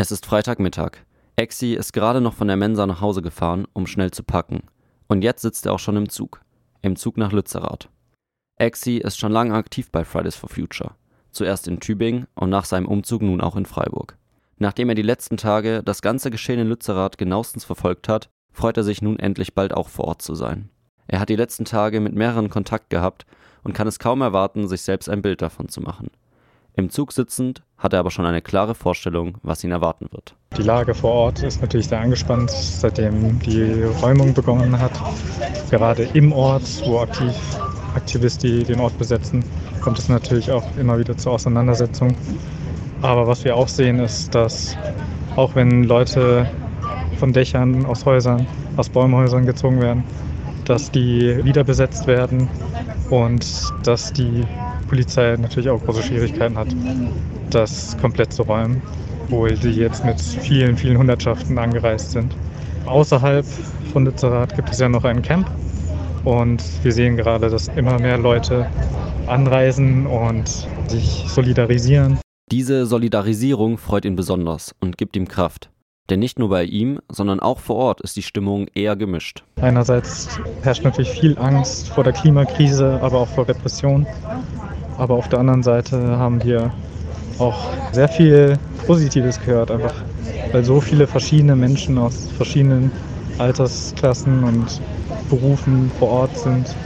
Es ist Freitagmittag. Exi ist gerade noch von der Mensa nach Hause gefahren, um schnell zu packen. Und jetzt sitzt er auch schon im Zug. Im Zug nach Lützerath. Exi ist schon lange aktiv bei Fridays for Future. Zuerst in Tübingen und nach seinem Umzug nun auch in Freiburg. Nachdem er die letzten Tage das ganze Geschehen in Lützerath genauestens verfolgt hat, freut er sich nun endlich bald auch vor Ort zu sein. Er hat die letzten Tage mit mehreren Kontakt gehabt und kann es kaum erwarten, sich selbst ein Bild davon zu machen. Im Zug sitzend hat er aber schon eine klare Vorstellung, was ihn erwarten wird. Die Lage vor Ort ist natürlich sehr angespannt, seitdem die Räumung begonnen hat. Gerade im Ort, wo aktiv Aktivisten den Ort besetzen, kommt es natürlich auch immer wieder zur Auseinandersetzung. Aber was wir auch sehen, ist, dass auch wenn Leute von Dächern, aus Häusern, aus Bäumhäusern gezogen werden, dass die wieder besetzt werden und dass die Polizei natürlich auch große Schwierigkeiten hat, das komplett zu räumen, obwohl sie jetzt mit vielen, vielen Hundertschaften angereist sind. Außerhalb von Lützerath gibt es ja noch ein Camp und wir sehen gerade, dass immer mehr Leute anreisen und sich solidarisieren. Diese Solidarisierung freut ihn besonders und gibt ihm Kraft. Denn nicht nur bei ihm, sondern auch vor Ort ist die Stimmung eher gemischt. Einerseits herrscht natürlich viel Angst vor der Klimakrise, aber auch vor Repression. Aber auf der anderen Seite haben wir auch sehr viel Positives gehört, einfach weil so viele verschiedene Menschen aus verschiedenen Altersklassen und Berufen vor Ort sind,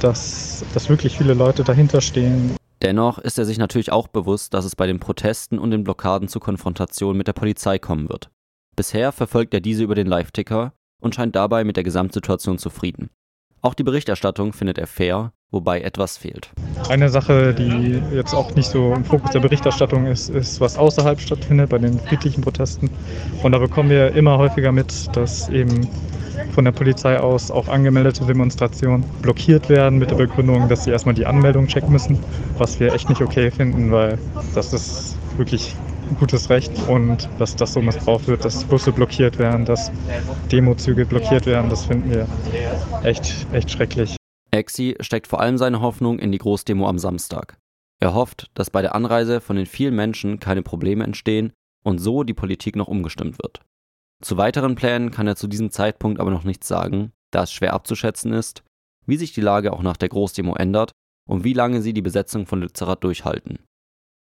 dass, dass wirklich viele Leute dahinter stehen. Dennoch ist er sich natürlich auch bewusst, dass es bei den Protesten und den Blockaden zu Konfrontationen mit der Polizei kommen wird. Bisher verfolgt er diese über den Live-Ticker und scheint dabei mit der Gesamtsituation zufrieden. Auch die Berichterstattung findet er fair, wobei etwas fehlt. Eine Sache, die jetzt auch nicht so im Fokus der Berichterstattung ist, ist, was außerhalb stattfindet, bei den friedlichen Protesten. Und da bekommen wir immer häufiger mit, dass eben von der Polizei aus auch angemeldete Demonstrationen blockiert werden mit der Begründung, dass sie erstmal die Anmeldung checken müssen, was wir echt nicht okay finden, weil das ist wirklich gutes Recht und dass das so missbraucht wird, dass Busse blockiert werden, dass Demozüge blockiert werden, das finden wir echt, echt schrecklich. Exi steckt vor allem seine Hoffnung in die Großdemo am Samstag. Er hofft, dass bei der Anreise von den vielen Menschen keine Probleme entstehen und so die Politik noch umgestimmt wird. Zu weiteren Plänen kann er zu diesem Zeitpunkt aber noch nichts sagen, da es schwer abzuschätzen ist, wie sich die Lage auch nach der Großdemo ändert und wie lange sie die Besetzung von Lützerath durchhalten.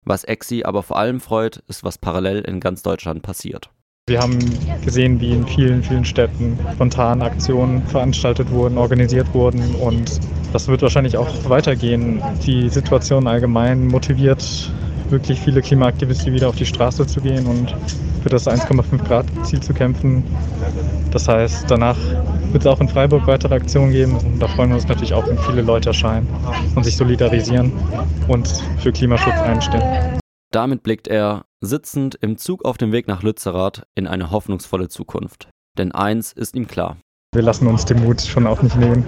Was Exi aber vor allem freut, ist, was parallel in ganz Deutschland passiert. Wir haben gesehen, wie in vielen, vielen Städten spontan Aktionen veranstaltet wurden, organisiert wurden und das wird wahrscheinlich auch weitergehen. Die Situation allgemein motiviert wirklich viele Klimaaktivisten wieder auf die Straße zu gehen und für das 1,5 Grad Ziel zu kämpfen. Das heißt, danach wird es auch in Freiburg weitere Aktionen geben und da freuen wir uns natürlich auch, wenn viele Leute erscheinen und sich solidarisieren und für Klimaschutz einstehen. Damit blickt er, sitzend im Zug auf dem Weg nach Lützerath, in eine hoffnungsvolle Zukunft. Denn eins ist ihm klar. Wir lassen uns den Mut schon auch nicht nehmen.